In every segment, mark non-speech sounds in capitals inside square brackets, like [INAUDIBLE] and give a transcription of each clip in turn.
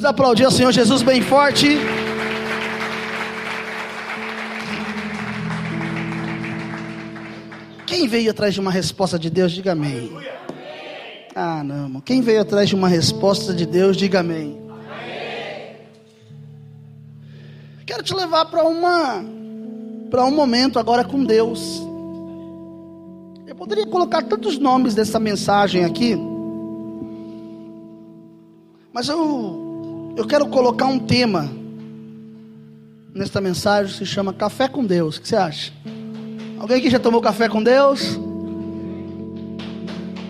Vamos aplaudir ao Senhor Jesus bem forte. Quem veio atrás de uma resposta de Deus, diga amém. Ah, não. Quem veio atrás de uma resposta de Deus, diga amém. Quero te levar para uma para um momento agora com Deus. Eu poderia colocar tantos nomes dessa mensagem aqui, mas eu eu quero colocar um tema nesta mensagem se chama Café com Deus. O que você acha? Alguém aqui já tomou café com Deus?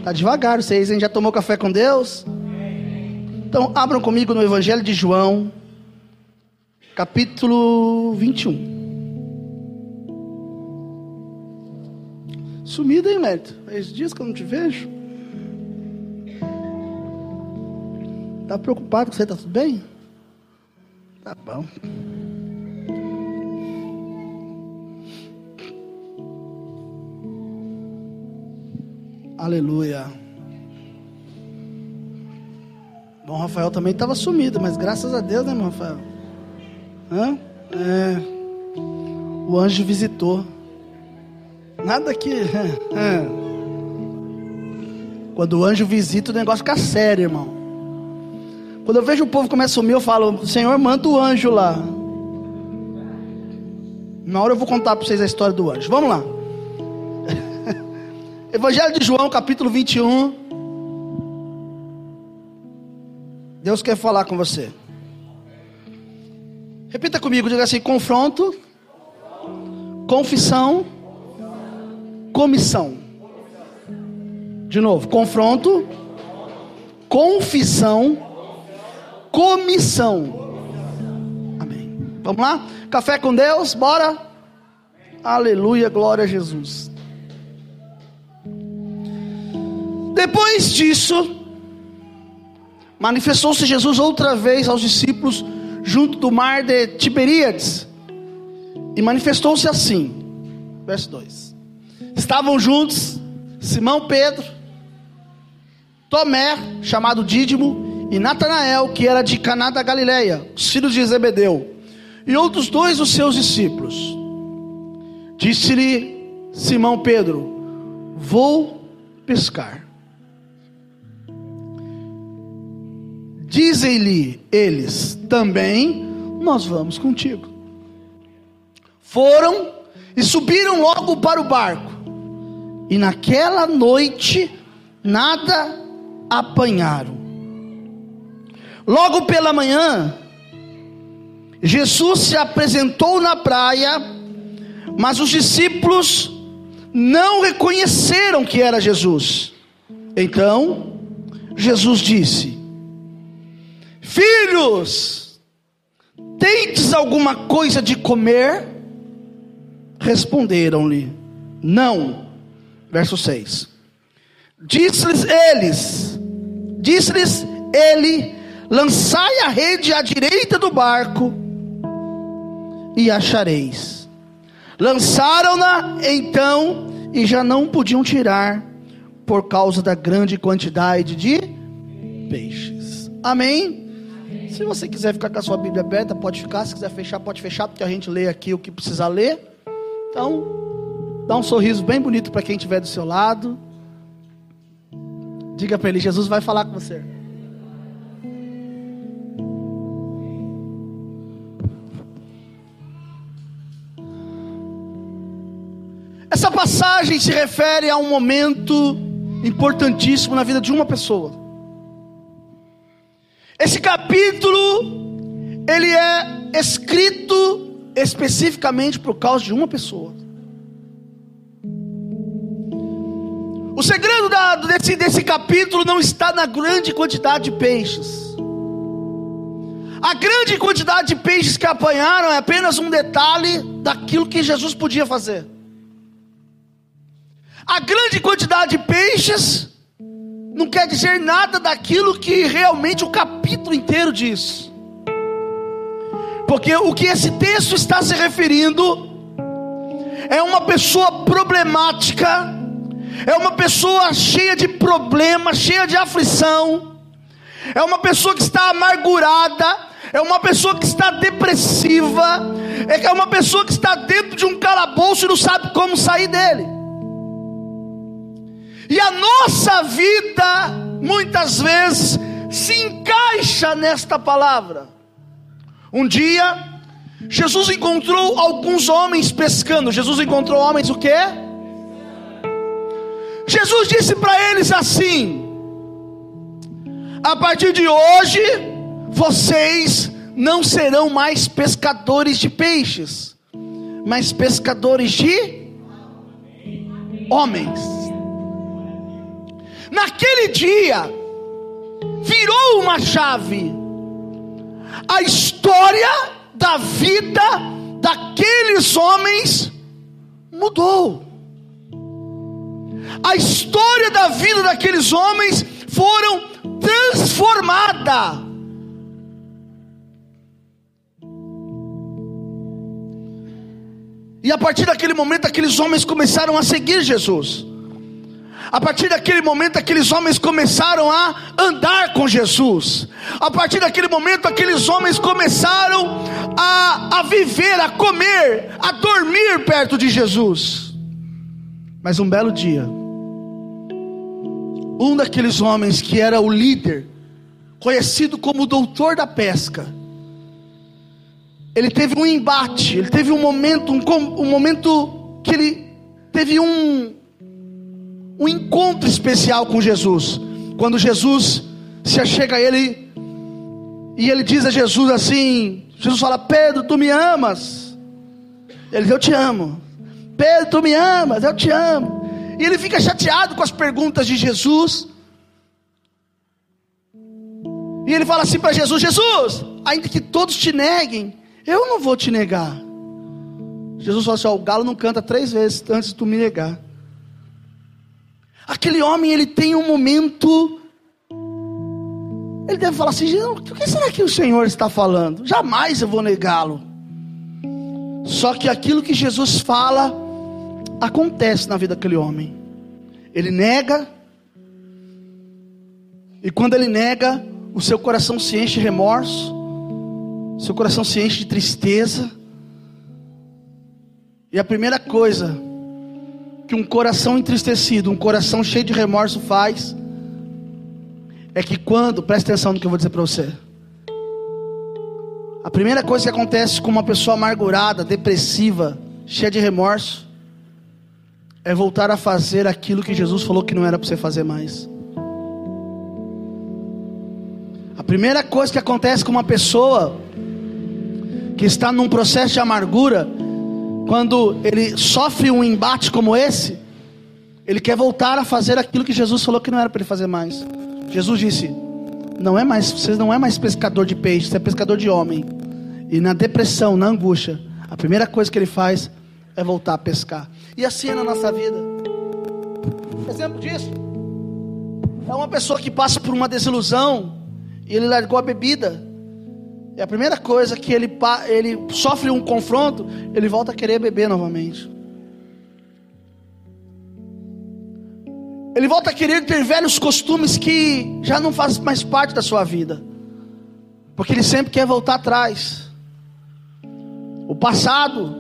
Tá devagar vocês, hein? Já tomou café com Deus? Então, abram comigo no Evangelho de João, capítulo 21. Sumido, hein, Mérito? Faz dias que eu não te vejo. Tá preocupado com você? Tá tudo bem? Tá bom. Aleluia. Bom, Rafael também estava sumido, mas graças a Deus, né, irmão Rafael? Hã? É. O anjo visitou. Nada que. [LAUGHS] É. Quando o anjo visita, o negócio fica sério, irmão. Quando eu vejo o povo começar a sumir, eu falo: Senhor, manda o anjo lá. Na hora eu vou contar para vocês a história do anjo. Vamos lá. [LAUGHS] Evangelho de João, capítulo 21. Deus quer falar com você. Repita comigo, diga assim: confronto, confissão, comissão. De novo, confronto, confissão, comissão. Amém. Vamos lá? Café com Deus, bora? Aleluia, glória a Jesus. Depois disso, manifestou-se Jesus outra vez aos discípulos junto do mar de Tiberíades. E manifestou-se assim. Verso 2. Estavam juntos Simão Pedro, Tomé, chamado Dídimo, e Natanael, que era de Caná da Galileia, os filhos de Zebedeu, e outros dois dos seus discípulos. Disse-lhe Simão Pedro: Vou pescar. Dizem-lhe eles também: Nós vamos contigo. Foram e subiram logo para o barco, e naquela noite nada apanharam. Logo pela manhã, Jesus se apresentou na praia, mas os discípulos não reconheceram que era Jesus. Então, Jesus disse: Filhos, tendes alguma coisa de comer? Responderam-lhe: Não. Verso 6. Disse-lhes eles: Disse-lhes ele: Lançai a rede à direita do barco e achareis. Lançaram-na então e já não podiam tirar por causa da grande quantidade de peixes. Amém? Se você quiser ficar com a sua Bíblia aberta, pode ficar. Se quiser fechar, pode fechar, porque a gente lê aqui o que precisa ler. Então, dá um sorriso bem bonito para quem estiver do seu lado. Diga para ele: Jesus vai falar com você. Essa passagem se refere a um momento importantíssimo na vida de uma pessoa. Esse capítulo ele é escrito especificamente por causa de uma pessoa. O segredo da, desse, desse capítulo não está na grande quantidade de peixes. A grande quantidade de peixes que apanharam é apenas um detalhe daquilo que Jesus podia fazer. A grande quantidade de peixes não quer dizer nada daquilo que realmente o capítulo inteiro diz. Porque o que esse texto está se referindo é uma pessoa problemática, é uma pessoa cheia de problemas, cheia de aflição, é uma pessoa que está amargurada, é uma pessoa que está depressiva, é uma pessoa que está dentro de um calabouço e não sabe como sair dele. E a nossa vida, muitas vezes, se encaixa nesta palavra. Um dia, Jesus encontrou alguns homens pescando. Jesus encontrou homens o quê? Jesus disse para eles assim: A partir de hoje, vocês não serão mais pescadores de peixes, mas pescadores de homens. Naquele dia, virou uma chave. A história da vida daqueles homens mudou. A história da vida daqueles homens foram transformada. E a partir daquele momento, aqueles homens começaram a seguir Jesus. A partir daquele momento, aqueles homens começaram a andar com Jesus. A partir daquele momento, aqueles homens começaram a, a viver, a comer, a dormir perto de Jesus. Mas um belo dia, um daqueles homens que era o líder, conhecido como o doutor da pesca, ele teve um embate, ele teve um momento, um, um momento que ele teve um, um encontro especial com Jesus. Quando Jesus se achega a ele e ele diz a Jesus assim: Jesus fala, Pedro, tu me amas. Ele diz, eu te amo. Pedro, tu me amas, eu te amo. E ele fica chateado com as perguntas de Jesus. E ele fala assim para Jesus: Jesus, ainda que todos te neguem, eu não vou te negar. Jesus fala assim: ó, o galo não canta três vezes antes de tu me negar. Aquele homem, ele tem um momento. Ele deve falar assim: o que será que o Senhor está falando? Jamais eu vou negá-lo. Só que aquilo que Jesus fala acontece na vida daquele homem. Ele nega, e quando ele nega, o seu coração se enche de remorso, seu coração se enche de tristeza. E a primeira coisa que um coração entristecido, um coração cheio de remorso faz, é que quando, presta atenção no que eu vou dizer para você. A primeira coisa que acontece com uma pessoa amargurada, depressiva, cheia de remorso, é voltar a fazer aquilo que Jesus falou que não era para você fazer mais. A primeira coisa que acontece com uma pessoa que está num processo de amargura quando ele sofre um embate como esse, ele quer voltar a fazer aquilo que Jesus falou que não era para ele fazer mais. Jesus disse: "Não é mais, você não é mais pescador de peixe, você é pescador de homem". E na depressão, na angústia, a primeira coisa que ele faz é voltar a pescar. E assim é na nossa vida. Exemplo disso é uma pessoa que passa por uma desilusão e ele largou a bebida. E a primeira coisa que ele, ele sofre um confronto, ele volta a querer beber novamente. Ele volta a querer ter velhos costumes que já não fazem mais parte da sua vida. Porque ele sempre quer voltar atrás. O passado,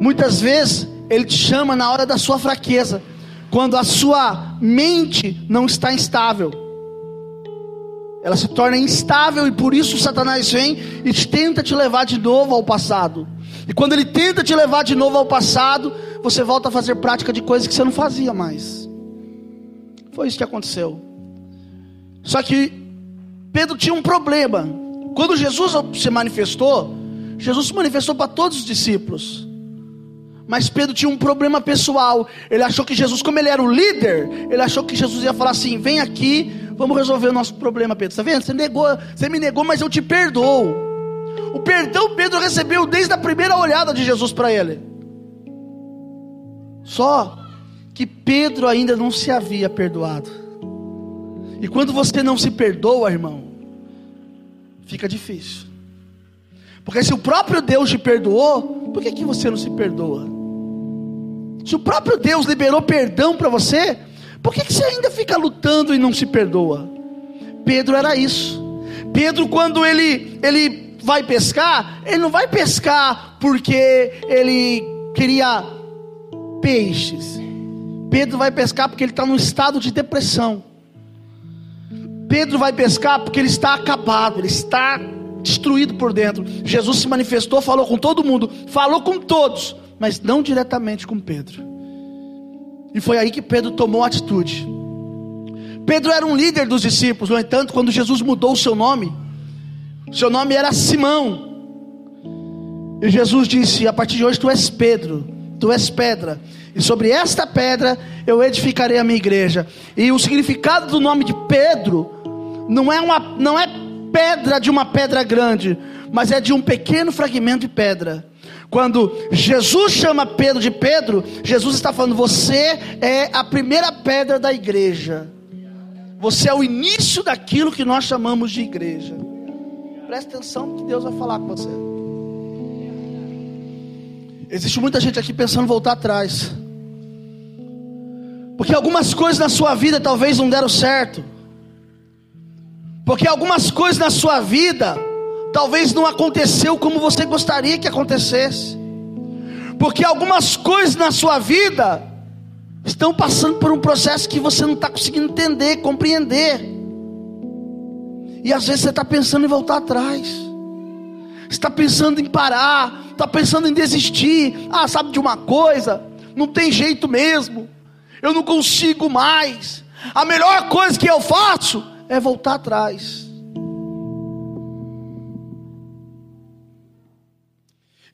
muitas vezes, ele te chama na hora da sua fraqueza, quando a sua mente não está instável ela se torna instável e por isso Satanás vem e tenta te levar de novo ao passado. E quando ele tenta te levar de novo ao passado, você volta a fazer prática de coisas que você não fazia mais. Foi isso que aconteceu. Só que Pedro tinha um problema. Quando Jesus se manifestou, Jesus se manifestou para todos os discípulos. Mas Pedro tinha um problema pessoal. Ele achou que Jesus, como ele era o líder, ele achou que Jesus ia falar assim: vem aqui, vamos resolver o nosso problema, Pedro. Está vendo? Você negou, você me negou, mas eu te perdoo. O perdão Pedro recebeu desde a primeira olhada de Jesus para ele. Só que Pedro ainda não se havia perdoado. E quando você não se perdoa, irmão, fica difícil. Porque se o próprio Deus te perdoou, por que, que você não se perdoa? Se o próprio Deus liberou perdão para você, por que, que você ainda fica lutando e não se perdoa? Pedro era isso. Pedro, quando ele, ele vai pescar, ele não vai pescar porque ele queria peixes. Pedro vai pescar porque ele está num estado de depressão. Pedro vai pescar porque ele está acabado, ele está destruído por dentro. Jesus se manifestou, falou com todo mundo, falou com todos, mas não diretamente com Pedro. E foi aí que Pedro tomou atitude. Pedro era um líder dos discípulos, no entanto, quando Jesus mudou o seu nome, seu nome era Simão. E Jesus disse: A partir de hoje tu és Pedro, tu és pedra, e sobre esta pedra eu edificarei a minha igreja. E o significado do nome de Pedro não é uma não é pedra de uma pedra grande, mas é de um pequeno fragmento de pedra. Quando Jesus chama Pedro de Pedro, Jesus está falando: você é a primeira pedra da igreja. Você é o início daquilo que nós chamamos de igreja. Preste atenção que Deus vai falar com você. Existe muita gente aqui pensando em voltar atrás. Porque algumas coisas na sua vida talvez não deram certo. Porque algumas coisas na sua vida talvez não aconteceu como você gostaria que acontecesse. Porque algumas coisas na sua vida estão passando por um processo que você não está conseguindo entender, compreender. E às vezes você está pensando em voltar atrás. Está pensando em parar, está pensando em desistir. Ah, sabe de uma coisa? Não tem jeito mesmo. Eu não consigo mais. A melhor coisa que eu faço é voltar atrás.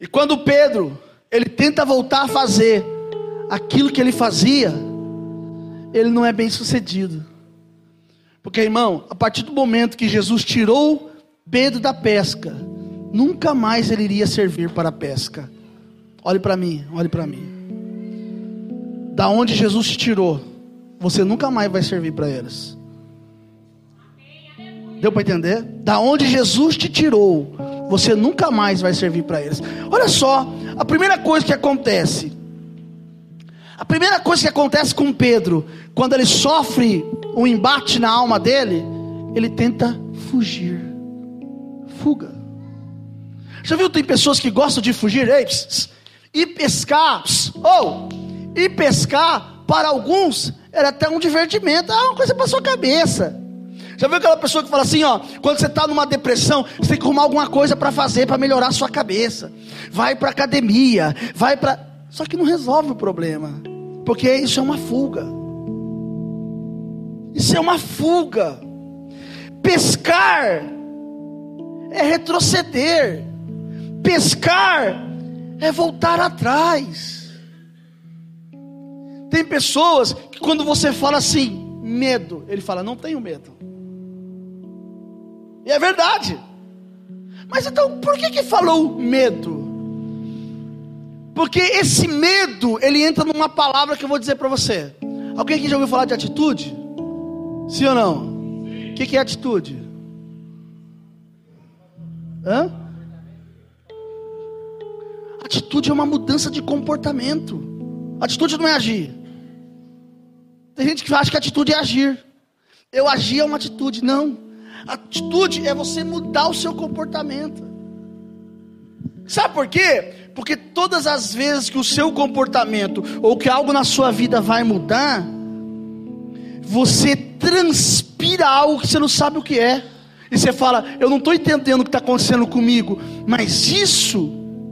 E quando Pedro, ele tenta voltar a fazer aquilo que ele fazia, ele não é bem sucedido. Porque, irmão, a partir do momento que Jesus tirou Pedro da pesca, nunca mais ele iria servir para a pesca. Olhe para mim, olhe para mim. Da onde Jesus te tirou, você nunca mais vai servir para eles. Deu para entender? Da onde Jesus te tirou, você nunca mais vai servir para eles. Olha só, a primeira coisa que acontece, a primeira coisa que acontece com Pedro, quando ele sofre um embate na alma dele, ele tenta fugir. Fuga. Já viu tem pessoas que gostam de fugir? Ei, pss, pss, ir pescar, ou oh, ir pescar para alguns era até um divertimento, é uma coisa para sua cabeça. Já viu aquela pessoa que fala assim, ó, quando você está numa depressão, você tem que arrumar alguma coisa para fazer para melhorar a sua cabeça. Vai para academia, vai para, só que não resolve o problema, porque isso é uma fuga. Isso é uma fuga. Pescar é retroceder. Pescar é voltar atrás. Tem pessoas que quando você fala assim, medo, ele fala, não tenho medo. E é verdade. Mas então, por que que falou medo? Porque esse medo, ele entra numa palavra que eu vou dizer para você. Alguém aqui já ouviu falar de atitude? Sim ou não? O que, que é atitude? Hã? Atitude é uma mudança de comportamento. Atitude não é agir. Tem gente que acha que atitude é agir. Eu agir é uma atitude. Não. Atitude é você mudar o seu comportamento. Sabe por quê? Porque todas as vezes que o seu comportamento ou que algo na sua vida vai mudar, você transpira algo que você não sabe o que é. E você fala, eu não estou entendendo o que está acontecendo comigo. Mas isso,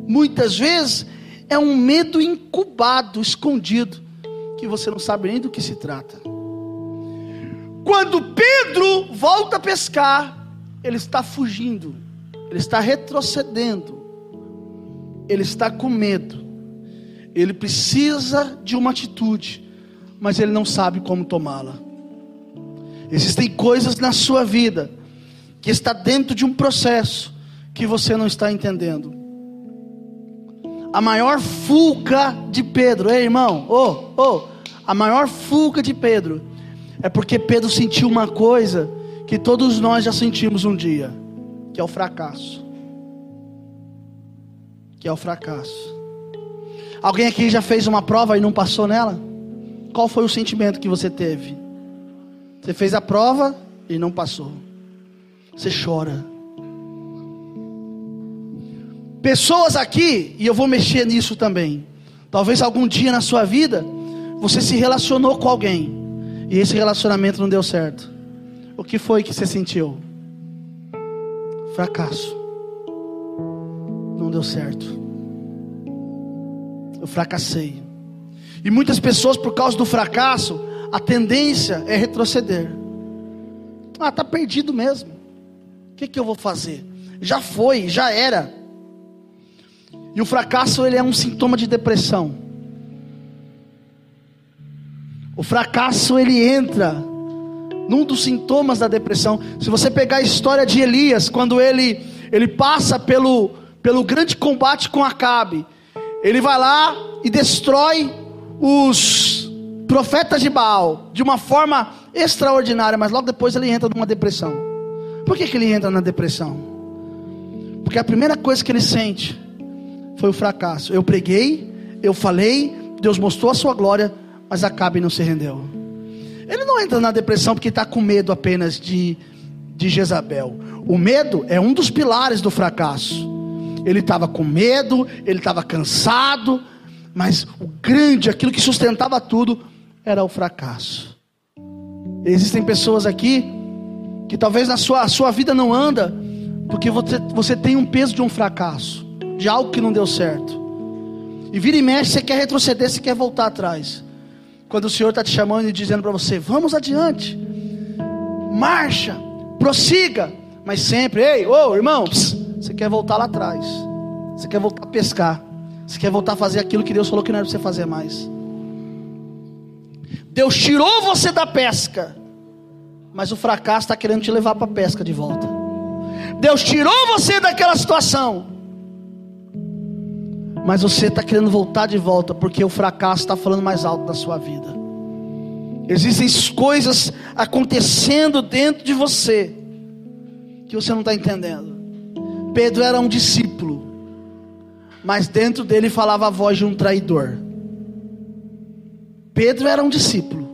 muitas vezes, é um medo incubado, escondido, que você não sabe nem do que se trata. Quando Pedro volta a pescar, ele está fugindo, ele está retrocedendo, ele está com medo, ele precisa de uma atitude, mas ele não sabe como tomá-la. Existem coisas na sua vida que está dentro de um processo que você não está entendendo. A maior fuga de Pedro, ei irmão, oh, oh, a maior fuga de Pedro é porque Pedro sentiu uma coisa que todos nós já sentimos um dia, que é o fracasso. Que é o fracasso. Alguém aqui já fez uma prova e não passou nela? Qual foi o sentimento que você teve? Você fez a prova e não passou. você chora. Pessoas aqui, e eu vou mexer nisso também. Talvez algum dia na sua vida você se relacionou com alguém e esse relacionamento não deu certo. O que foi que você sentiu? Fracasso. Não deu certo. Eu fracassei. E muitas pessoas, por causa do fracasso, a tendência é retroceder. Ah, está perdido mesmo. O que, que eu vou fazer? Já foi, já era. E o fracasso ele é um sintoma de depressão. O fracasso ele entra num dos sintomas da depressão. Se você pegar a história de Elias, quando ele ele passa pelo pelo grande combate com Acabe, ele vai lá e destrói os profetas de Baal de uma forma extraordinária, mas logo depois ele entra numa depressão. Por que, que ele entra na depressão? Porque a primeira coisa que ele sente foi o fracasso. Eu preguei, eu falei, Deus mostrou a sua glória, mas Acabe não se rendeu. Ele não entra na depressão porque está com medo apenas de, de Jezabel. O medo é um dos pilares do fracasso. Ele estava com medo, ele estava cansado, mas o grande, aquilo que sustentava tudo, era o fracasso. Existem pessoas aqui que talvez na sua, a sua vida não anda, porque você, você tem um peso de um fracasso, de algo que não deu certo. E vira e mexe, você quer retroceder, você quer voltar atrás. Quando o Senhor está te chamando e dizendo para você, vamos adiante, marcha, prossiga, mas sempre, ei, ô irmão, pss, você quer voltar lá atrás, você quer voltar a pescar. Você quer voltar a fazer aquilo que Deus falou que não era para você fazer mais. Deus tirou você da pesca, mas o fracasso está querendo te levar para a pesca de volta. Deus tirou você daquela situação, mas você está querendo voltar de volta porque o fracasso está falando mais alto da sua vida. Existem coisas acontecendo dentro de você que você não está entendendo. Pedro era um discípulo mas dentro dele falava a voz de um traidor. Pedro era um discípulo,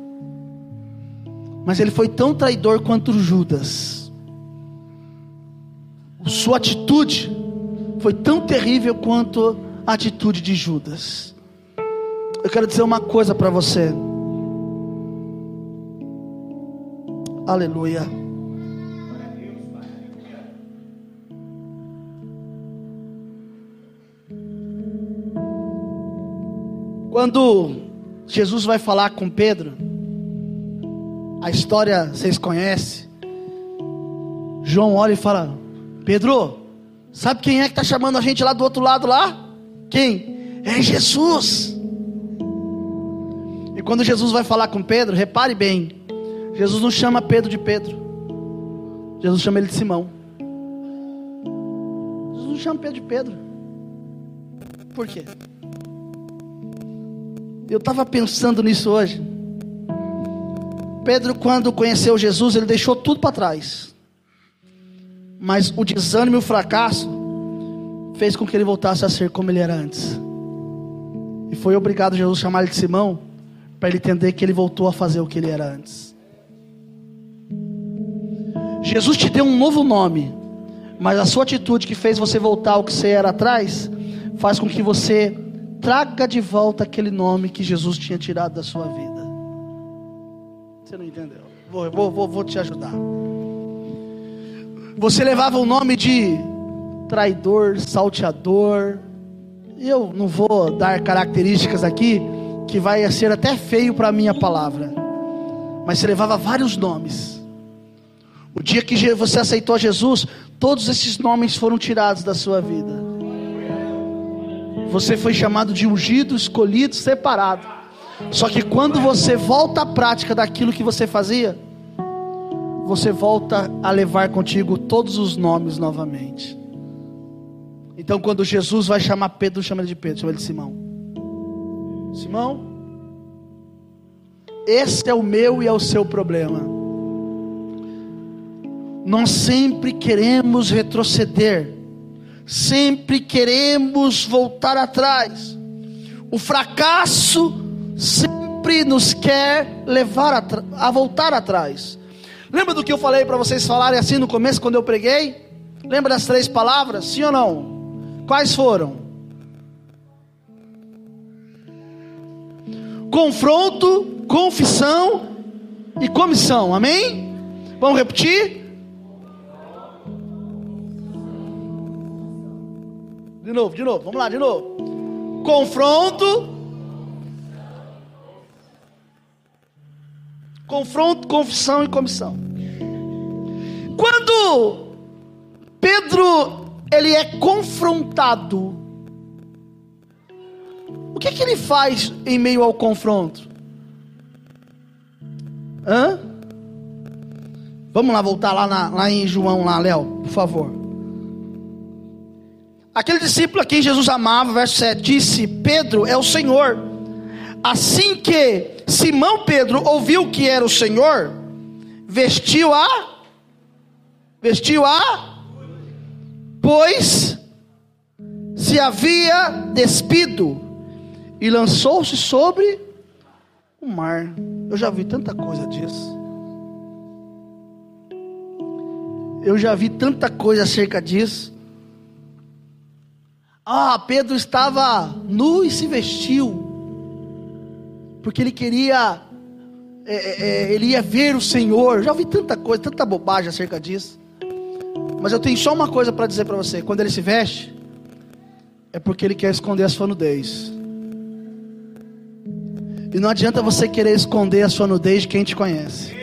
mas ele foi tão traidor quanto Judas. Sua atitude foi tão terrível quanto atitude de Judas. Eu quero dizer uma coisa para você. Aleluia. Quando Jesus vai falar com Pedro, a história vocês conhecem. João olha e fala: Pedro, sabe quem é que está chamando a gente lá do outro lado lá? Quem? É Jesus. E quando Jesus vai falar com Pedro, repare bem, Jesus não chama Pedro de Pedro, Jesus chama ele de Simão. Jesus não chama Pedro de Pedro. Por quê? Eu estava pensando nisso hoje. Pedro, quando conheceu Jesus, ele deixou tudo para trás. Mas o desânimo e o fracasso fez com que ele voltasse a ser como ele era antes. E foi obrigado Jesus chamar ele de Simão, para ele entender que ele voltou a fazer o que ele era antes. Jesus te deu um novo nome, mas a sua atitude que fez você voltar ao que você era atrás, faz com que você traga de volta aquele nome que Jesus tinha tirado da sua vida. Você não entendeu? Vou, vou, vou, vou te ajudar. Você levava o nome de traidor, salteador. Eu não vou dar características aqui que vai ser até feio para a minha palavra. Mas você levava vários nomes. O dia que você aceitou Jesus, todos esses nomes foram tirados da sua vida. Você foi chamado de ungido, escolhido, separado. Só que quando você volta à prática daquilo que você fazia, você volta a levar contigo todos os nomes novamente. Então, quando Jesus vai chamar Pedro, chama ele de Pedro, chama ele de Simão. Simão, esse é o meu e é o seu problema. Nós sempre queremos retroceder sempre queremos voltar atrás. O fracasso sempre nos quer levar a voltar atrás. Lembra do que eu falei para vocês falarem assim no começo quando eu preguei? Lembra das três palavras? Sim ou não? Quais foram? Confronto, confissão e comissão. Amém? Vamos repetir? De novo, de novo, vamos lá, de novo. Confronto. Confronto, confissão e comissão. Quando Pedro ele é confrontado, o que, que ele faz em meio ao confronto? Hã? Vamos lá voltar lá, na, lá em João, lá, Léo, por favor. Aquele discípulo a quem Jesus amava, verso 7, disse: Pedro é o Senhor. Assim que Simão Pedro ouviu que era o Senhor, vestiu a vestiu a pois se havia despido e lançou-se sobre o mar. Eu já vi tanta coisa disso. Eu já vi tanta coisa acerca disso. Ah, Pedro estava nu e se vestiu, porque ele queria, é, é, é, ele ia ver o Senhor. Já ouvi tanta coisa, tanta bobagem acerca disso. Mas eu tenho só uma coisa para dizer para você: quando ele se veste, é porque ele quer esconder a sua nudez. E não adianta você querer esconder a sua nudez de quem te conhece.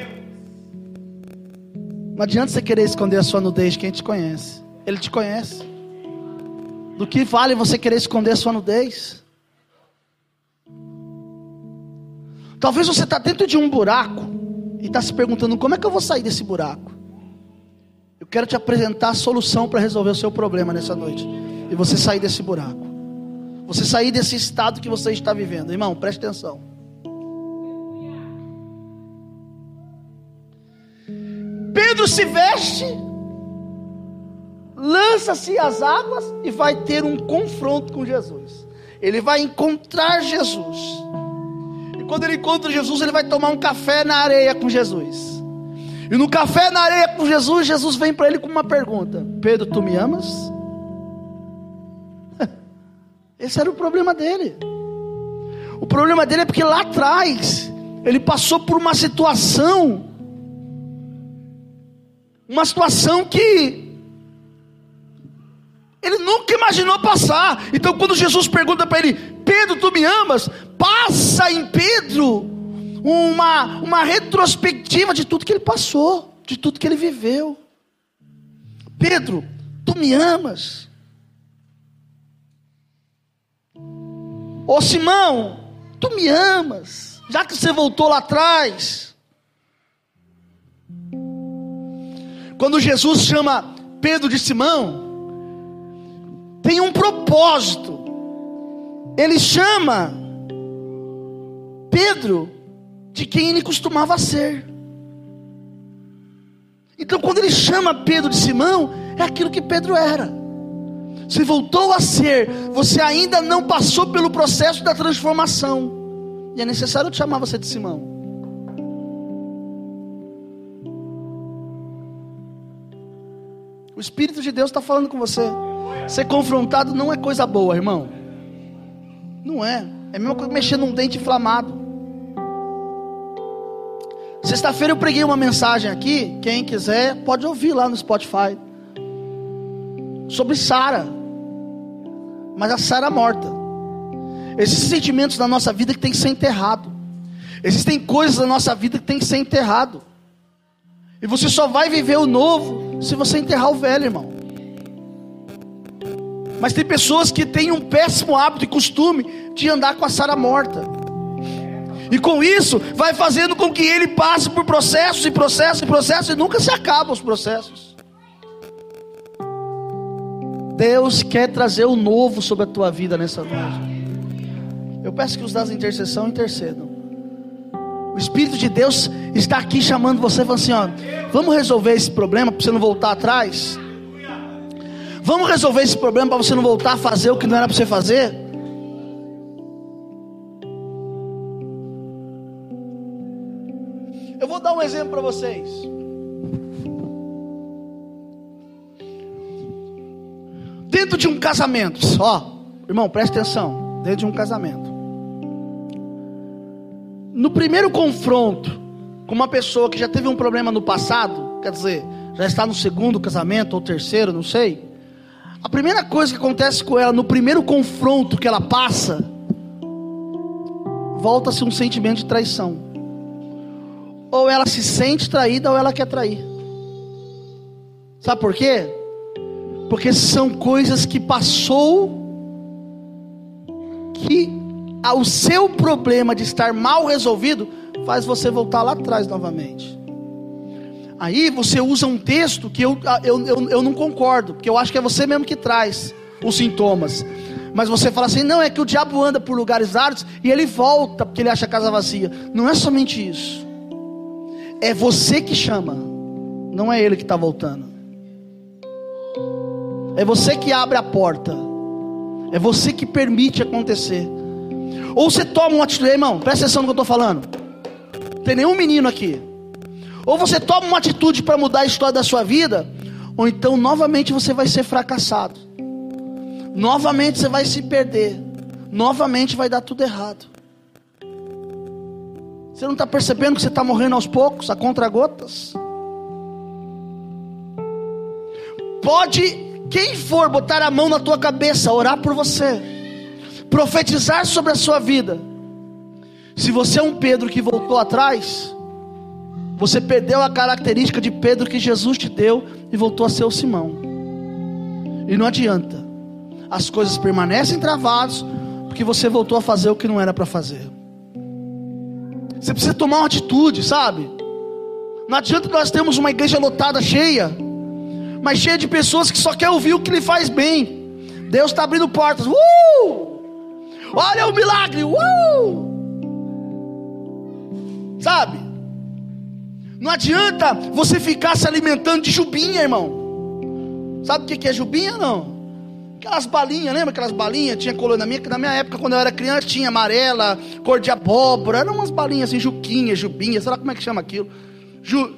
Não adianta você querer esconder a sua nudez de quem te conhece. Ele te conhece. Do que vale você querer esconder a sua nudez? Talvez você está dentro de um buraco e está se perguntando como é que eu vou sair desse buraco. Eu quero te apresentar a solução para resolver o seu problema nessa noite. E você sair desse buraco. Você sair desse estado que você está vivendo. Irmão, preste atenção. Pedro se veste lança-se às águas e vai ter um confronto com Jesus. Ele vai encontrar Jesus. E quando ele encontra Jesus, ele vai tomar um café na areia com Jesus. E no café na areia com Jesus, Jesus vem para ele com uma pergunta: Pedro, tu me amas? [LAUGHS] Esse era o problema dele. O problema dele é porque lá atrás ele passou por uma situação, uma situação que ele nunca imaginou passar. Então, quando Jesus pergunta para ele: Pedro, tu me amas? Passa em Pedro uma, uma retrospectiva de tudo que ele passou, de tudo que ele viveu. Pedro, tu me amas? Ô Simão, tu me amas? Já que você voltou lá atrás. Quando Jesus chama Pedro de Simão, tem um propósito. Ele chama Pedro de quem ele costumava ser. Então, quando ele chama Pedro de Simão, é aquilo que Pedro era. Se voltou a ser, você ainda não passou pelo processo da transformação. E é necessário te chamar você de Simão. O Espírito de Deus está falando com você. Ser confrontado não é coisa boa, irmão. Não é. É a mesma coisa mexer num dente inflamado. Sexta-feira eu preguei uma mensagem aqui. Quem quiser pode ouvir lá no Spotify. Sobre Sara. Mas a Sara morta. Existem sentimentos da nossa vida que tem que ser enterrado. Existem coisas da nossa vida que tem que ser enterrado. E você só vai viver o novo se você enterrar o velho, irmão. Mas tem pessoas que têm um péssimo hábito e costume de andar com a Sara morta. E com isso, vai fazendo com que ele passe por processos e processos e processos e nunca se acabam os processos. Deus quer trazer o novo sobre a tua vida nessa noite. Eu peço que os das intercessão intercedam. O Espírito de Deus está aqui chamando você, falando assim: ó, vamos resolver esse problema para você não voltar atrás. Vamos resolver esse problema para você não voltar a fazer o que não era para você fazer? exemplo para vocês. Dentro de um casamento, ó, irmão, presta atenção. Dentro de um casamento, no primeiro confronto com uma pessoa que já teve um problema no passado, quer dizer, já está no segundo casamento ou terceiro, não sei. A primeira coisa que acontece com ela, no primeiro confronto que ela passa, volta-se um sentimento de traição. Ou ela se sente traída ou ela quer trair. Sabe por quê? Porque são coisas que passou que o seu problema de estar mal resolvido faz você voltar lá atrás novamente. Aí você usa um texto que eu, eu, eu, eu não concordo, porque eu acho que é você mesmo que traz os sintomas. Mas você fala assim: não, é que o diabo anda por lugares áridos e ele volta porque ele acha a casa vazia. Não é somente isso. É você que chama, não é ele que está voltando. É você que abre a porta. É você que permite acontecer. Ou você toma uma atitude, irmão, presta atenção no que eu estou falando. Não tem nenhum menino aqui. Ou você toma uma atitude para mudar a história da sua vida, ou então novamente você vai ser fracassado. Novamente você vai se perder. Novamente vai dar tudo errado. Você não está percebendo que você está morrendo aos poucos, a contra-gotas? Pode, quem for botar a mão na tua cabeça, orar por você, profetizar sobre a sua vida. Se você é um Pedro que voltou atrás, você perdeu a característica de Pedro que Jesus te deu e voltou a ser o Simão. E não adianta. As coisas permanecem travadas porque você voltou a fazer o que não era para fazer. Você precisa tomar uma atitude, sabe? Não adianta nós temos uma igreja lotada cheia, mas cheia de pessoas que só quer ouvir o que lhe faz bem. Deus está abrindo portas. Uh! Olha o milagre. Uh! Sabe? Não adianta você ficar se alimentando de jubinha, irmão. Sabe o que é jubinha? Não. Aquelas balinhas, lembra aquelas balinhas? Tinha colônia na minha, na minha época, quando eu era criança, tinha amarela, cor de abóbora, eram umas balinhas assim, juquinha, jubinha, sei lá como é que chama aquilo. Ju,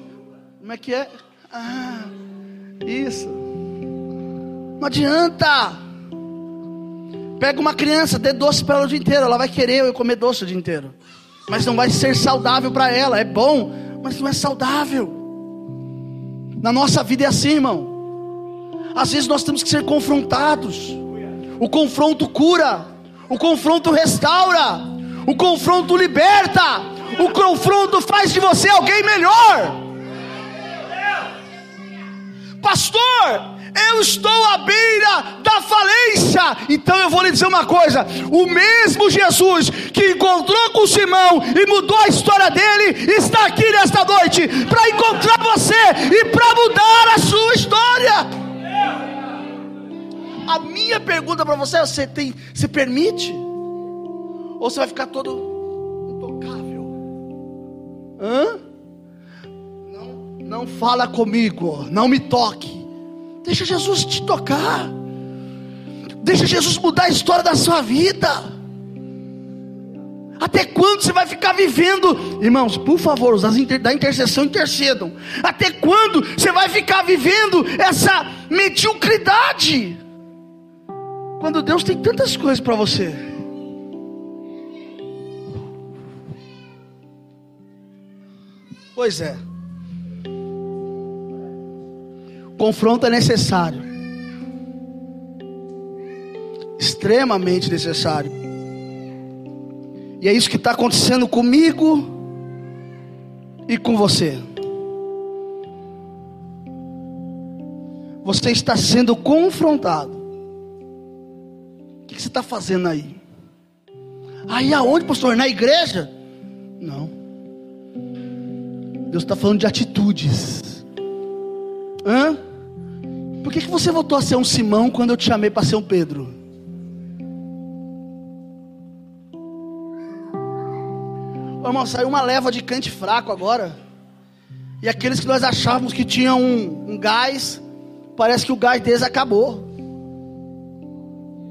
como é que é? Ah, isso. Não adianta. Pega uma criança, dê doce para ela o dia inteiro, ela vai querer eu comer doce o dia inteiro. Mas não vai ser saudável para ela, é bom, mas não é saudável. Na nossa vida é assim, irmão. Às vezes nós temos que ser confrontados. O confronto cura, o confronto restaura, o confronto liberta, o confronto faz de você alguém melhor. Pastor, eu estou à beira da falência. Então eu vou lhe dizer uma coisa: o mesmo Jesus que encontrou com Simão e mudou a história dele, está aqui nesta noite para encontrar você e para mudar a sua história. A minha pergunta para você é: você tem, se permite? Ou você vai ficar todo intocável? Hã? Não, não fala comigo, não me toque. Deixa Jesus te tocar. Deixa Jesus mudar a história da sua vida. Até quando você vai ficar vivendo, irmãos, por favor, os da intercessão intercedam. Até quando você vai ficar vivendo essa mediocridade? Quando Deus tem tantas coisas para você. Pois é. Confronto é necessário. Extremamente necessário. E é isso que está acontecendo comigo e com você. Você está sendo confrontado. Que você está fazendo aí? Aí aonde, pastor? Na igreja? Não. Deus está falando de atitudes. Hã? Por que, que você voltou a ser um Simão quando eu te chamei para ser um Pedro? Ô, irmão, saiu uma leva de cante fraco agora. E aqueles que nós achávamos que tinham um, um gás, parece que o gás deles acabou.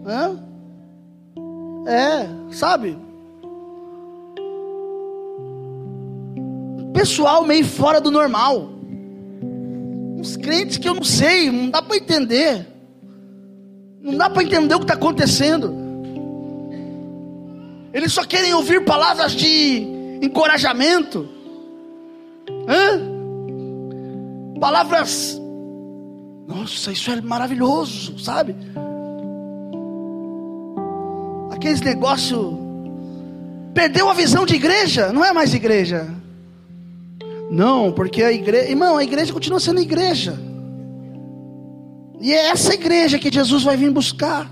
Hã? É, sabe? Pessoal meio fora do normal uns crentes que eu não sei, não dá para entender. Não dá para entender o que está acontecendo. Eles só querem ouvir palavras de encorajamento. Hã? Palavras. Nossa, isso é maravilhoso, sabe? Aqueles negócios. Perdeu a visão de igreja, não é mais igreja. Não, porque a igreja. Irmão, a igreja continua sendo igreja. E é essa igreja que Jesus vai vir buscar.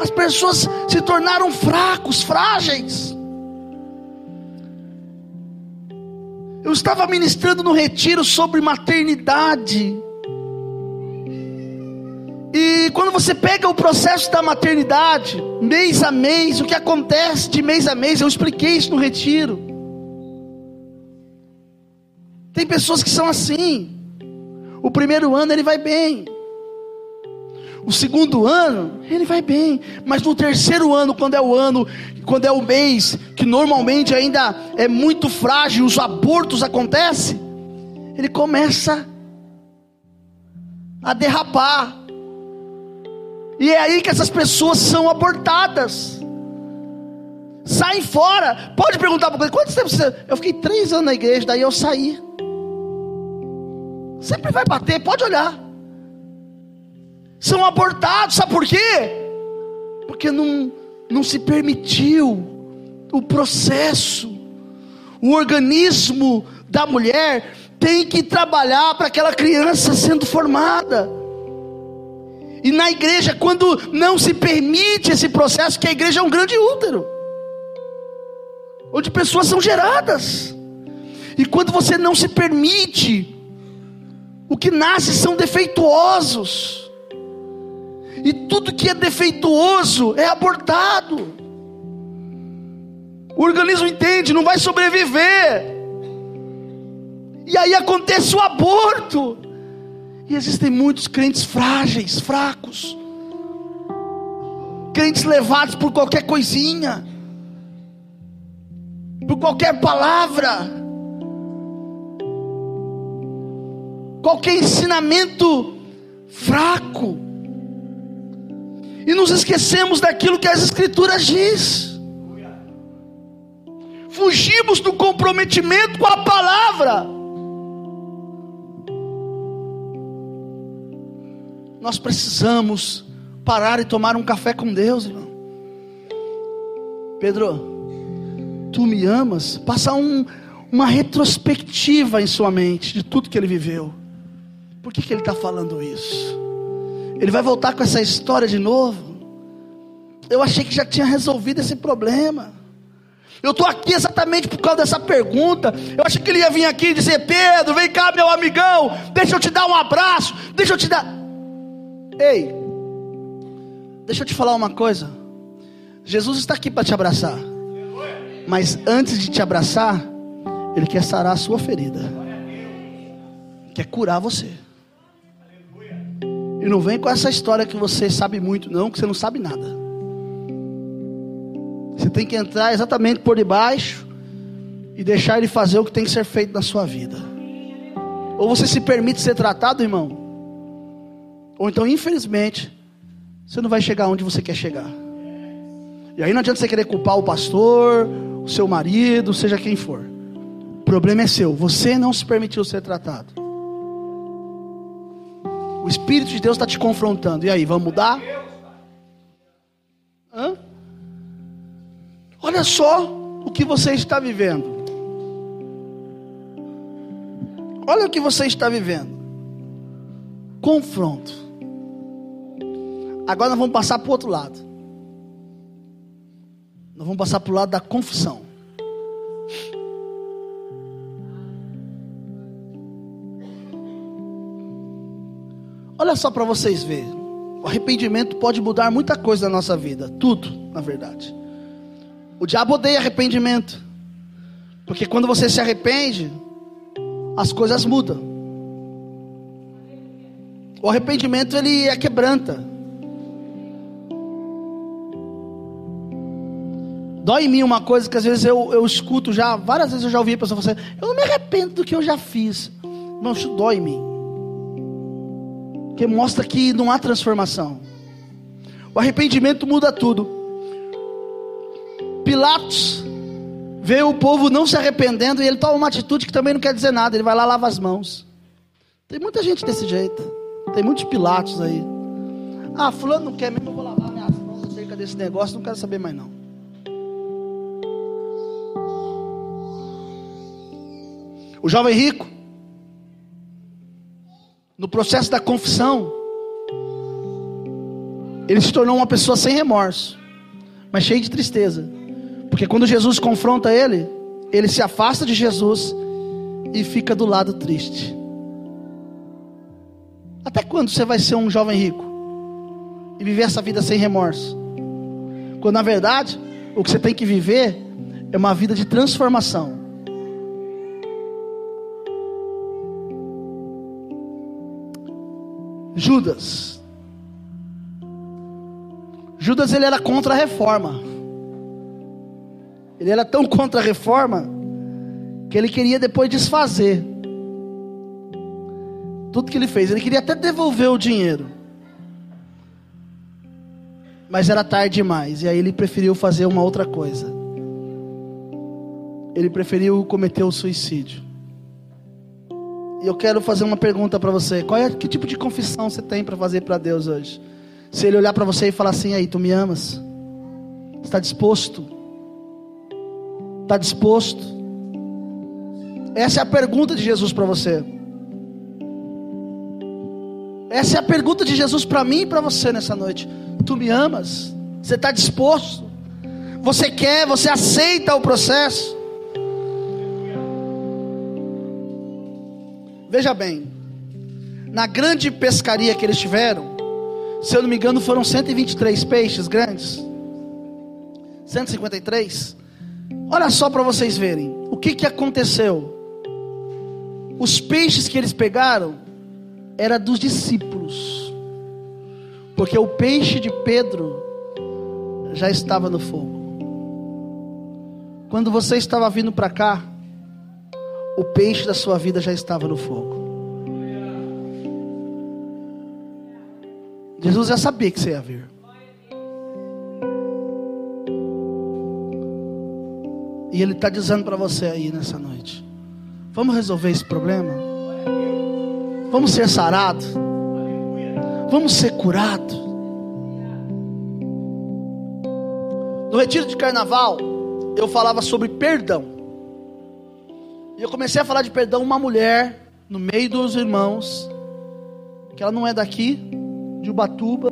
As pessoas se tornaram fracos, frágeis. Eu estava ministrando no retiro sobre maternidade. E quando você pega o processo da maternidade, mês a mês, o que acontece de mês a mês, eu expliquei isso no retiro. Tem pessoas que são assim. O primeiro ano ele vai bem. O segundo ano, ele vai bem, mas no terceiro ano, quando é o ano, quando é o mês, que normalmente ainda é muito frágil, os abortos acontecem, ele começa a derrapar. E é aí que essas pessoas são abortadas. Saem fora. Pode perguntar para quanto tempo você. Eu fiquei três anos na igreja, daí eu saí. Sempre vai bater, pode olhar são abortados, sabe por quê? Porque não, não se permitiu o processo, o organismo da mulher tem que trabalhar para aquela criança sendo formada. E na igreja, quando não se permite esse processo, que a igreja é um grande útero, onde pessoas são geradas. E quando você não se permite, o que nasce são defeituosos. E tudo que é defeituoso é abortado. O organismo entende, não vai sobreviver. E aí acontece o aborto. E existem muitos crentes frágeis, fracos. Crentes levados por qualquer coisinha. Por qualquer palavra. Qualquer ensinamento fraco e nos esquecemos daquilo que as Escrituras diz. Fugimos do comprometimento com a palavra. Nós precisamos parar e tomar um café com Deus, irmão. Pedro, tu me amas? Passar um, uma retrospectiva em sua mente de tudo que ele viveu. Por que, que ele está falando isso? Ele vai voltar com essa história de novo. Eu achei que já tinha resolvido esse problema. Eu estou aqui exatamente por causa dessa pergunta. Eu achei que ele ia vir aqui e dizer: Pedro, vem cá, meu amigão, deixa eu te dar um abraço, deixa eu te dar. Ei, deixa eu te falar uma coisa. Jesus está aqui para te abraçar, mas antes de te abraçar, Ele quer sarar a sua ferida, quer curar você. E não vem com essa história que você sabe muito, não, que você não sabe nada. Você tem que entrar exatamente por debaixo e deixar ele fazer o que tem que ser feito na sua vida. Ou você se permite ser tratado, irmão, ou então, infelizmente, você não vai chegar onde você quer chegar. E aí não adianta você querer culpar o pastor, o seu marido, seja quem for. O problema é seu, você não se permitiu ser tratado. O Espírito de Deus está te confrontando. E aí, vamos mudar? Hã? Olha só o que você está vivendo. Olha o que você está vivendo. Confronto. Agora nós vamos passar para o outro lado. Nós vamos passar para o lado da confusão. Olha só para vocês verem. O arrependimento pode mudar muita coisa na nossa vida. Tudo, na verdade. O diabo odeia arrependimento. Porque quando você se arrepende, as coisas mudam. O arrependimento ele é quebranta. Dói em mim uma coisa que às vezes eu, eu escuto já, várias vezes eu já ouvi a pessoa falar assim, eu não me arrependo do que eu já fiz. Não, isso dói em mim que mostra que não há transformação. O arrependimento muda tudo. Pilatos vê o povo não se arrependendo e ele toma uma atitude que também não quer dizer nada. Ele vai lá lava as mãos. Tem muita gente desse jeito. Tem muitos Pilatos aí. Ah, fulano não quer mesmo, eu vou lavar minhas mãos acerca desse negócio, não quero saber mais não. O jovem rico, no processo da confissão, ele se tornou uma pessoa sem remorso, mas cheio de tristeza. Porque quando Jesus confronta ele, ele se afasta de Jesus e fica do lado triste. Até quando você vai ser um jovem rico e viver essa vida sem remorso? Quando na verdade, o que você tem que viver é uma vida de transformação. Judas. Judas ele era contra a reforma. Ele era tão contra a reforma que ele queria depois desfazer tudo que ele fez. Ele queria até devolver o dinheiro. Mas era tarde demais. E aí ele preferiu fazer uma outra coisa. Ele preferiu cometer o suicídio. Eu quero fazer uma pergunta para você. Qual é que tipo de confissão você tem para fazer para Deus hoje? Se ele olhar para você e falar assim: "Aí, tu me amas? Está disposto? Está disposto?" Essa é a pergunta de Jesus para você. Essa é a pergunta de Jesus para mim e para você nessa noite. Tu me amas? Você está disposto? Você quer? Você aceita o processo? Veja bem, na grande pescaria que eles tiveram, se eu não me engano, foram 123 peixes grandes. 153. Olha só para vocês verem o que, que aconteceu. Os peixes que eles pegaram era dos discípulos, porque o peixe de Pedro já estava no fogo. Quando você estava vindo para cá, o peixe da sua vida já estava no fogo. Jesus já sabia que você ia vir. E Ele está dizendo para você aí nessa noite: Vamos resolver esse problema? Vamos ser sarados? Vamos ser curados? No retiro de carnaval, eu falava sobre perdão. E eu comecei a falar de perdão uma mulher no meio dos irmãos, que ela não é daqui, de Ubatuba.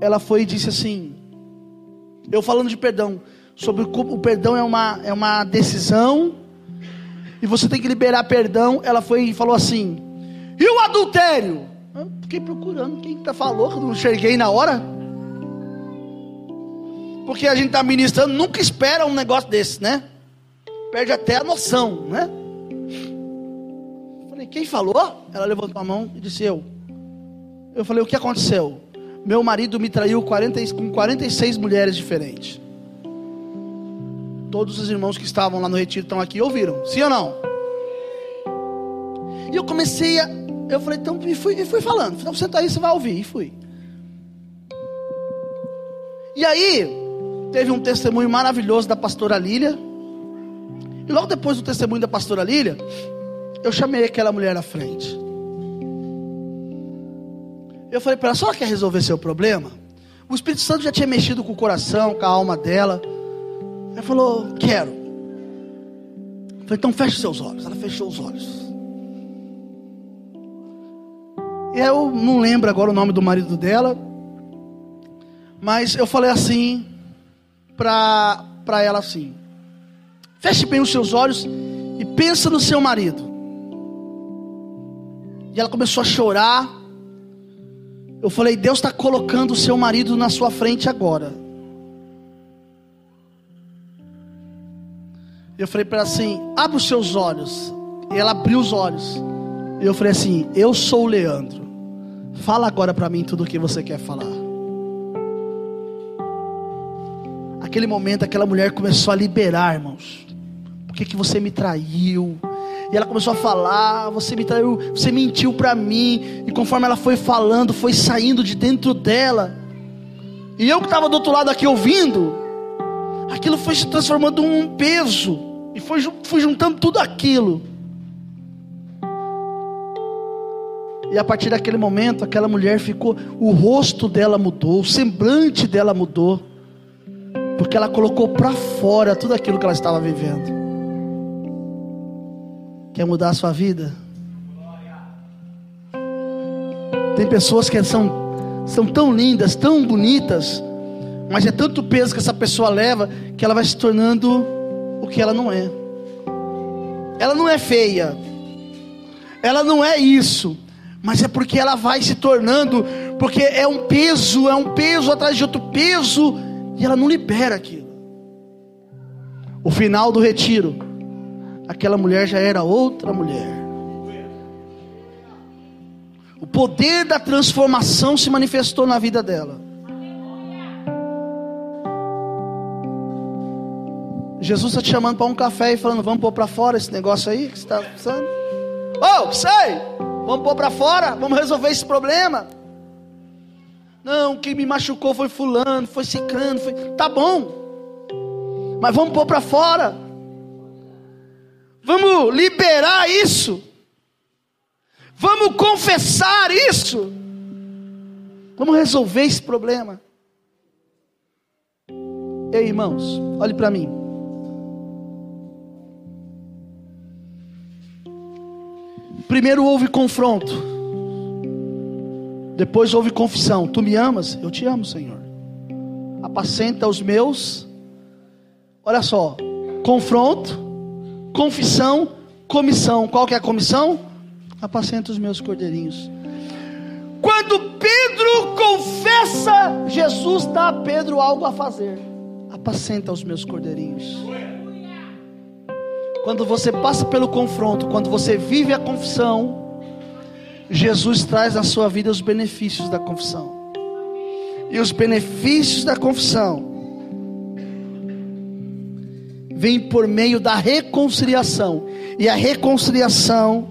Ela foi e disse assim: Eu falando de perdão, sobre o perdão é uma, é uma decisão, e você tem que liberar perdão. Ela foi e falou assim: E o adultério? Eu fiquei procurando quem tá falou, não enxerguei na hora. Porque a gente está ministrando, nunca espera um negócio desse, né? Perde até a noção, né? falei, quem falou? Ela levantou a mão e disse eu. Eu falei, o que aconteceu? Meu marido me traiu 40, com 46 mulheres diferentes. Todos os irmãos que estavam lá no retiro estão aqui ouviram, sim ou não? E eu comecei a. Eu falei, então, e fui, e fui falando. Então, senta aí, você vai ouvir. E fui. E aí, teve um testemunho maravilhoso da pastora Lília e logo depois do testemunho da pastora Lília, eu chamei aquela mulher à frente. Eu falei para ela: só quer resolver seu problema? O Espírito Santo já tinha mexido com o coração, com a alma dela. Ela falou: quero. Eu falei: então feche seus olhos. Ela fechou os olhos. E eu não lembro agora o nome do marido dela. Mas eu falei assim para ela assim: Feche bem os seus olhos e pensa no seu marido. E ela começou a chorar. Eu falei: Deus está colocando o seu marido na sua frente agora. Eu falei para ela assim: abre os seus olhos. E ela abriu os olhos. E eu falei assim: Eu sou o Leandro. Fala agora para mim tudo o que você quer falar. Aquele momento, aquela mulher começou a liberar, irmãos. Por que, que você me traiu? E ela começou a falar: Você me traiu, você mentiu para mim. E conforme ela foi falando, foi saindo de dentro dela. E eu que estava do outro lado aqui ouvindo, aquilo foi se transformando em um peso. E foi, fui juntando tudo aquilo. E a partir daquele momento, aquela mulher ficou, o rosto dela mudou, o semblante dela mudou, porque ela colocou para fora tudo aquilo que ela estava vivendo. Quer mudar a sua vida? Tem pessoas que são, são tão lindas, tão bonitas, mas é tanto peso que essa pessoa leva que ela vai se tornando o que ela não é. Ela não é feia, ela não é isso, mas é porque ela vai se tornando, porque é um peso, é um peso atrás de outro peso, e ela não libera aquilo. O final do retiro, aquela mulher já era outra mulher. O poder da transformação se manifestou na vida dela. Jesus está te chamando para um café e falando: Vamos pôr para fora esse negócio aí que você está pensando? Oh, sai! Vamos pôr para fora, vamos resolver esse problema. Não, quem me machucou foi fulano, foi ciclano, foi. Tá bom. Mas vamos pôr para fora. Vamos liberar isso. Vamos confessar isso. Vamos resolver esse problema. Ei, irmãos, olhe para mim. Primeiro houve confronto. Depois houve confissão. Tu me amas? Eu te amo, Senhor. Apacenta os meus. Olha só. Confronto, confissão, comissão. Qual que é a comissão? Apacenta os meus cordeirinhos. Quando Pedro confessa, Jesus dá a Pedro algo a fazer. Apacenta os meus cordeirinhos. Quando você passa pelo confronto, quando você vive a confissão, Jesus traz na sua vida os benefícios da confissão. E os benefícios da confissão vêm por meio da reconciliação. E a reconciliação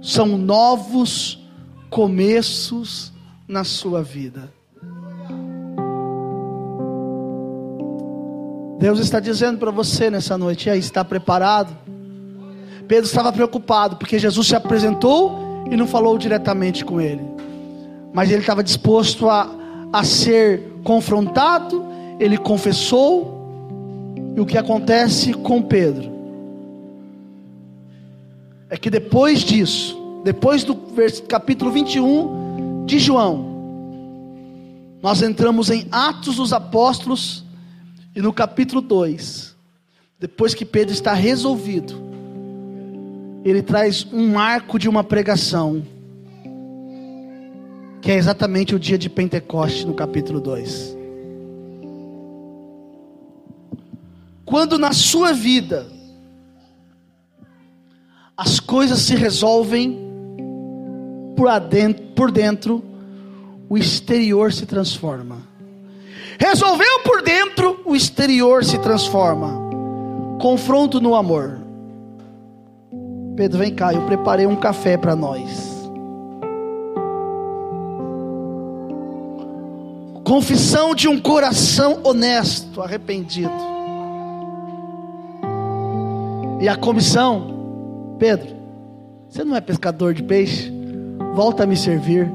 são novos começos na sua vida. Deus está dizendo para você nessa noite, aí está preparado? Pedro estava preocupado porque Jesus se apresentou e não falou diretamente com ele, mas ele estava disposto a, a ser confrontado. Ele confessou, e o que acontece com Pedro é que depois disso, depois do capítulo 21 de João, nós entramos em Atos dos Apóstolos e no capítulo 2, depois que Pedro está resolvido, ele traz um marco de uma pregação, que é exatamente o dia de Pentecoste, no capítulo 2. Quando na sua vida as coisas se resolvem por, adentro, por dentro, o exterior se transforma. Resolveu por dentro, o exterior se transforma. Confronto no amor. Pedro, vem cá, eu preparei um café para nós. Confissão de um coração honesto, arrependido. E a comissão, Pedro, você não é pescador de peixe? Volta a me servir,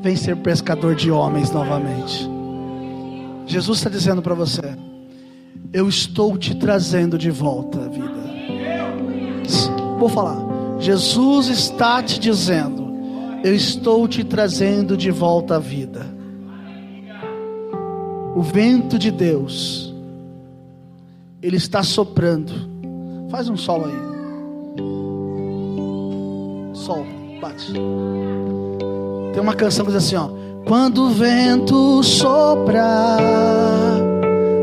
vem ser pescador de homens novamente. Jesus está dizendo para você: Eu estou te trazendo de volta a vida. Vou falar. Jesus está te dizendo: Eu estou te trazendo de volta a vida. O vento de Deus, ele está soprando. Faz um sol aí. Sol, bate. Tem uma canção que diz assim, ó. Quando o vento soprar,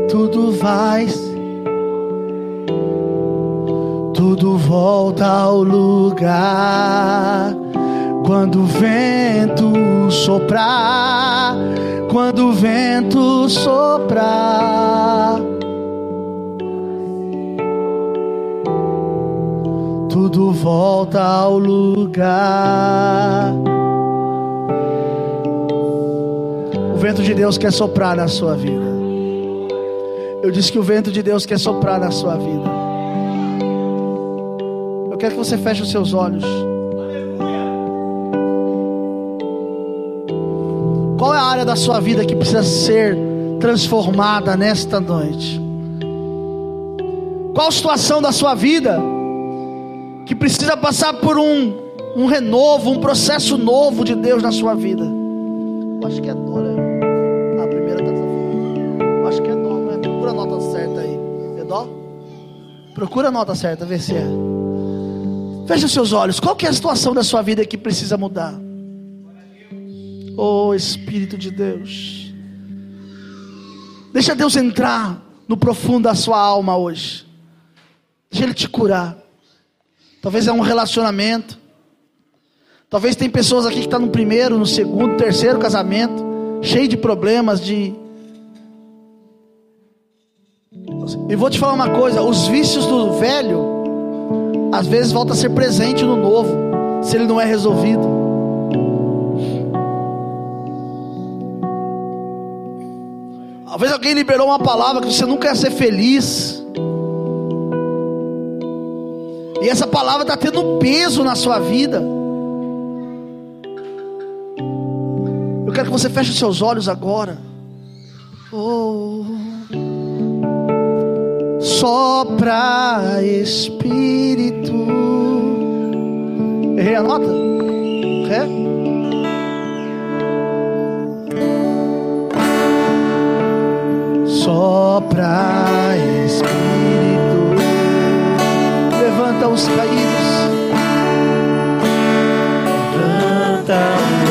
tudo vai. Tudo volta ao lugar. Quando o vento soprar, quando o vento soprar, tudo volta ao lugar. O vento de Deus quer soprar na sua vida. Eu disse que o vento de Deus quer soprar na sua vida. Eu quero que você feche os seus olhos. Qual é a área da sua vida que precisa ser transformada nesta noite? Qual situação da sua vida que precisa passar por um, um renovo, um processo novo de Deus na sua vida? Eu acho que é dor, né? A primeira está Eu acho que é dó, né? Procura a nota certa aí. É dó? Procura a nota certa, vê se é. Feche os seus olhos. Qual que é a situação da sua vida que precisa mudar? Oh Espírito de Deus. Deixa Deus entrar no profundo da sua alma hoje. Deixa Ele te curar. Talvez é um relacionamento. Talvez tem pessoas aqui que estão tá no primeiro, no segundo, terceiro casamento, cheio de problemas, de. E vou te falar uma coisa: os vícios do velho, às vezes volta a ser presente no novo, se ele não é resolvido. Talvez alguém liberou uma palavra que você nunca ia ser feliz. E essa palavra está tendo peso na sua vida. Eu quero que você feche os seus olhos agora. Oh, sopra Espírito. Errei a nota? Ré? sopra Espírito, levanta os caídos, levanta os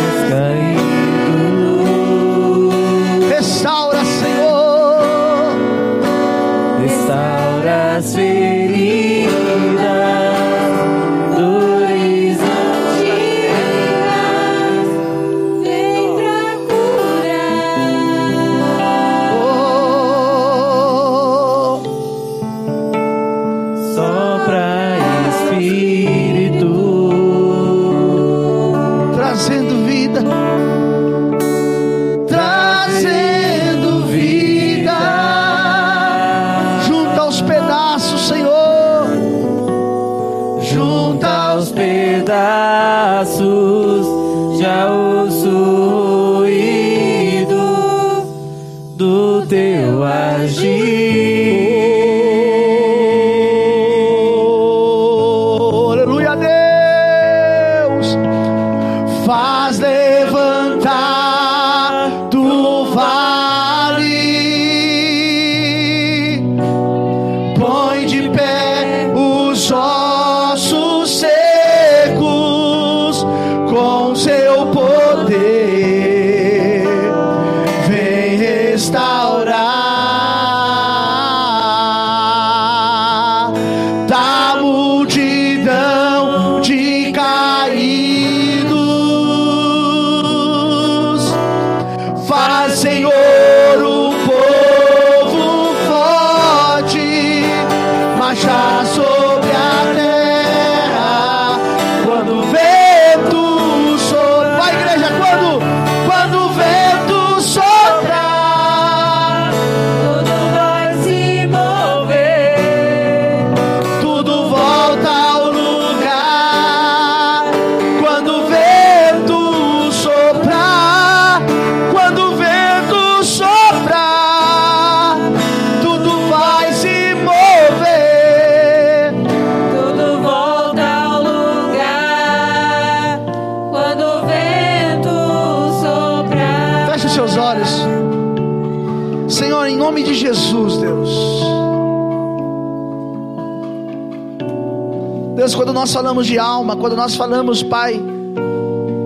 nós falamos de alma, quando nós falamos, Pai,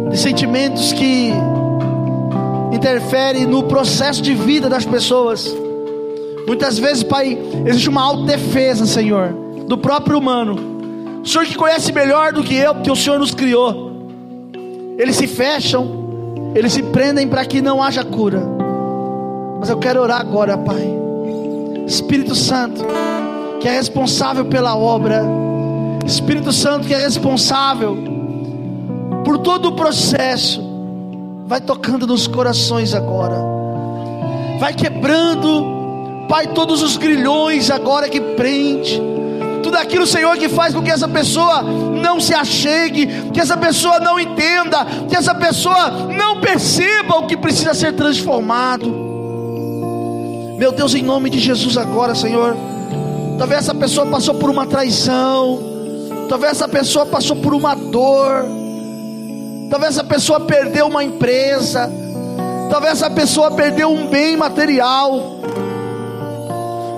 de sentimentos que interferem no processo de vida das pessoas. Muitas vezes, Pai, existe uma autodefesa, Senhor, do próprio humano. O Senhor que conhece melhor do que eu, porque o Senhor nos criou. Eles se fecham, eles se prendem para que não haja cura. Mas eu quero orar agora, Pai. Espírito Santo, que é responsável pela obra Espírito Santo que é responsável por todo o processo, vai tocando nos corações agora, vai quebrando, Pai, todos os grilhões agora que prende, tudo aquilo, Senhor, que faz com que essa pessoa não se achegue, que essa pessoa não entenda, que essa pessoa não perceba o que precisa ser transformado. Meu Deus, em nome de Jesus agora, Senhor. Talvez essa pessoa passou por uma traição, talvez essa pessoa passou por uma dor, talvez essa pessoa perdeu uma empresa, talvez essa pessoa perdeu um bem material.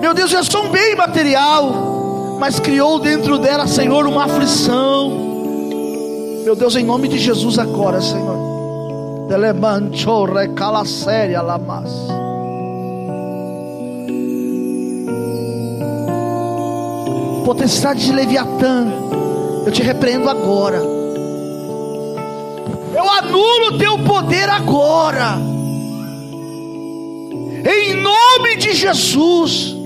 Meu Deus, é só um bem material mas criou dentro dela, Senhor, uma aflição. Meu Deus, em nome de Jesus agora, Senhor. Potestade de Leviatã, eu te repreendo agora. Eu anulo o teu poder agora. Em nome de Jesus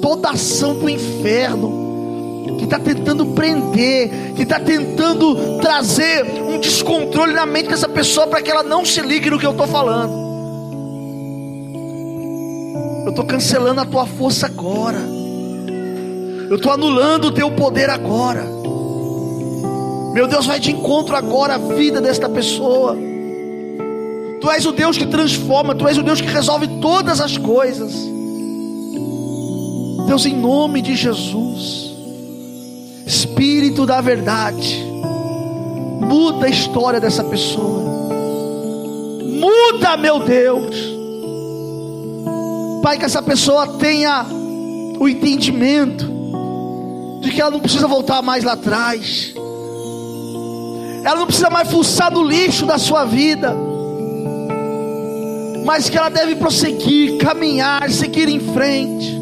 toda ação do inferno que está tentando prender, que está tentando trazer um descontrole na mente dessa pessoa para que ela não se ligue no que eu estou falando. Eu estou cancelando a tua força agora. Eu estou anulando o teu poder agora. Meu Deus, vai de encontro agora a vida desta pessoa. Tu és o Deus que transforma, Tu és o Deus que resolve todas as coisas. Deus, em nome de Jesus, Espírito da verdade, muda a história dessa pessoa, muda, meu Deus, Pai, que essa pessoa tenha o entendimento de que ela não precisa voltar mais lá atrás, ela não precisa mais fuçar no lixo da sua vida, mas que ela deve prosseguir, caminhar, seguir em frente.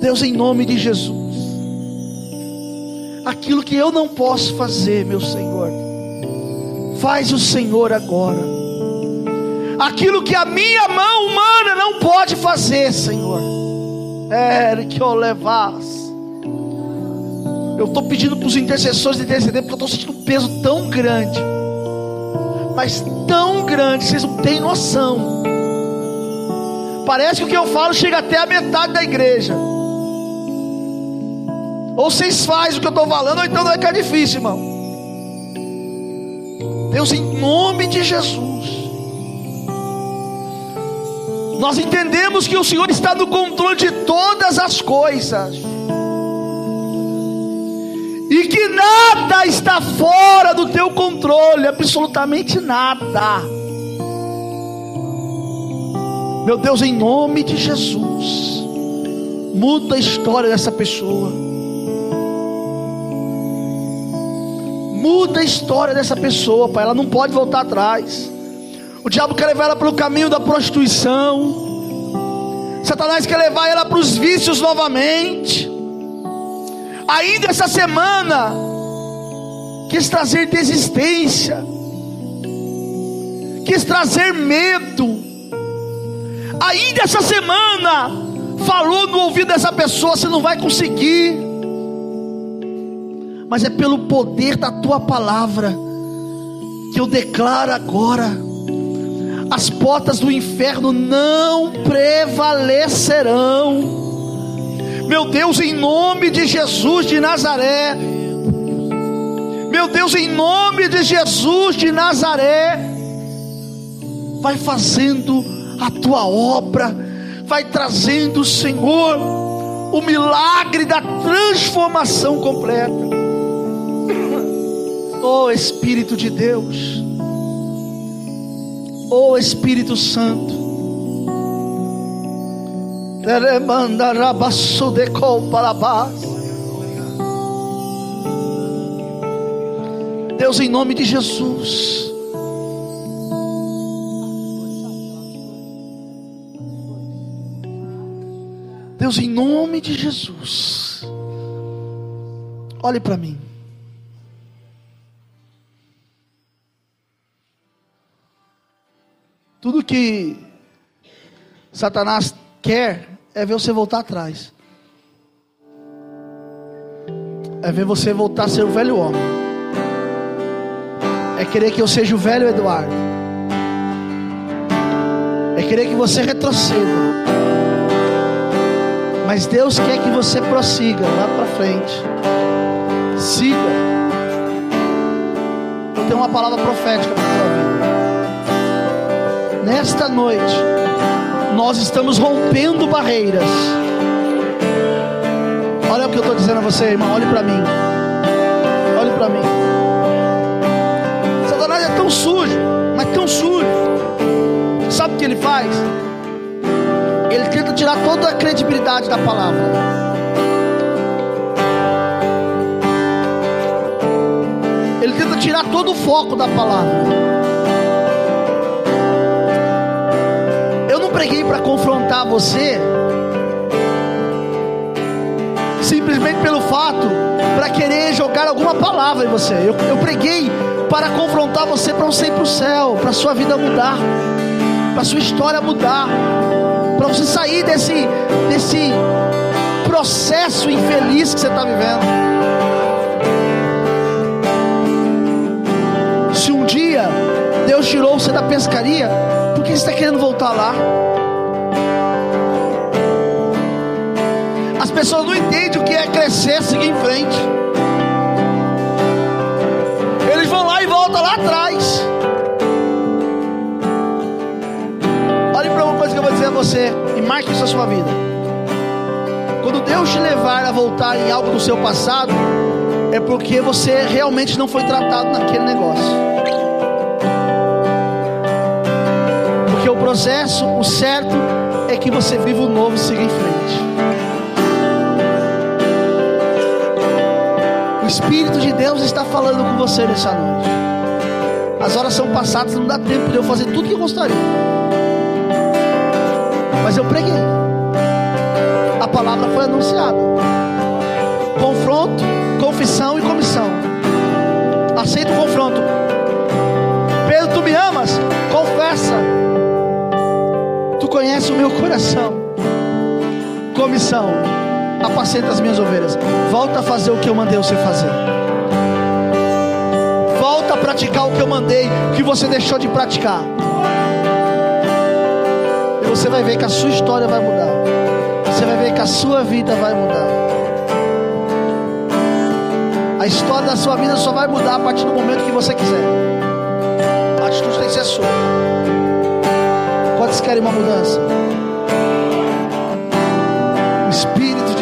Deus, em nome de Jesus, aquilo que eu não posso fazer, meu Senhor, faz o Senhor agora. Aquilo que a minha mão humana não pode fazer, Senhor. É que eu levasse. Eu estou pedindo para os intercessores interceder, porque eu estou sentindo um peso tão grande. Mas tão grande, vocês não têm noção. Parece que o que eu falo chega até a metade da igreja. Ou vocês fazem o que eu estou falando, ou então não é que é difícil, irmão. Deus, em nome de Jesus. Nós entendemos que o Senhor está no controle de todas as coisas. E que nada está fora do teu controle, absolutamente nada. Meu Deus, em nome de Jesus, muda a história dessa pessoa. Muda a história dessa pessoa, pai. Ela não pode voltar atrás. O diabo quer levar ela para o caminho da prostituição. Satanás quer levar ela para os vícios novamente. Ainda essa semana, quis trazer desistência, quis trazer medo. Ainda essa semana, falou no ouvido dessa pessoa: você não vai conseguir mas é pelo poder da tua palavra que eu declaro agora: as portas do inferno não prevalecerão. Meu Deus, em nome de Jesus de Nazaré, meu Deus, em nome de Jesus de Nazaré, vai fazendo a tua obra, vai trazendo, Senhor, o milagre da transformação completa. Oh Espírito de Deus, oh Espírito Santo, Deus, em nome de Jesus, Deus, em nome de Jesus, olhe para mim. Tudo que Satanás quer é ver você voltar atrás. é ver você voltar a ser o velho homem. É querer que eu seja o velho Eduardo. É querer que você retroceda. Mas Deus quer que você prossiga, vá para frente. Siga. Eu tenho uma palavra profética para a tua vida. Nesta noite, nós estamos rompendo barreiras. Olha o que eu estou dizendo a você, irmão. Olhe para mim. Olhe para mim. Satanás é tão sujo, mas tão sujo. Sabe o que ele faz? Ele tenta tirar toda a credibilidade da palavra. Ele tenta tirar todo o foco da palavra. Preguei para confrontar você, simplesmente pelo fato para querer jogar alguma palavra em você. Eu, eu preguei para confrontar você para você ir para o céu, para sua vida mudar, para sua história mudar para você sair desse, desse processo infeliz que você está vivendo. Tirou você da pescaria, por que você está querendo voltar lá? As pessoas não entendem o que é crescer, seguir em frente. Eles vão lá e voltam lá atrás. coisa que eu vou dizer a você, e marque isso na sua vida. Quando Deus te levar a voltar em algo do seu passado, é porque você realmente não foi tratado naquele negócio. Processo, o certo, é que você viva o novo e siga em frente. O Espírito de Deus está falando com você nessa noite. As horas são passadas, não dá tempo de eu fazer tudo que eu gostaria mas eu preguei. A palavra foi anunciada. Confronto, confissão e comissão. Aceita o confronto. Pedro, tu me amas? Confessa. Tu conheces o meu coração. Comissão. Apacenta as minhas ovelhas. Volta a fazer o que eu mandei você fazer. Volta a praticar o que eu mandei, que você deixou de praticar você vai ver que a sua história vai mudar. Você vai ver que a sua vida vai mudar. A história da sua vida só vai mudar a partir do momento que você quiser. A atitude tem que ser sua. Quantos querem uma mudança? O Espírito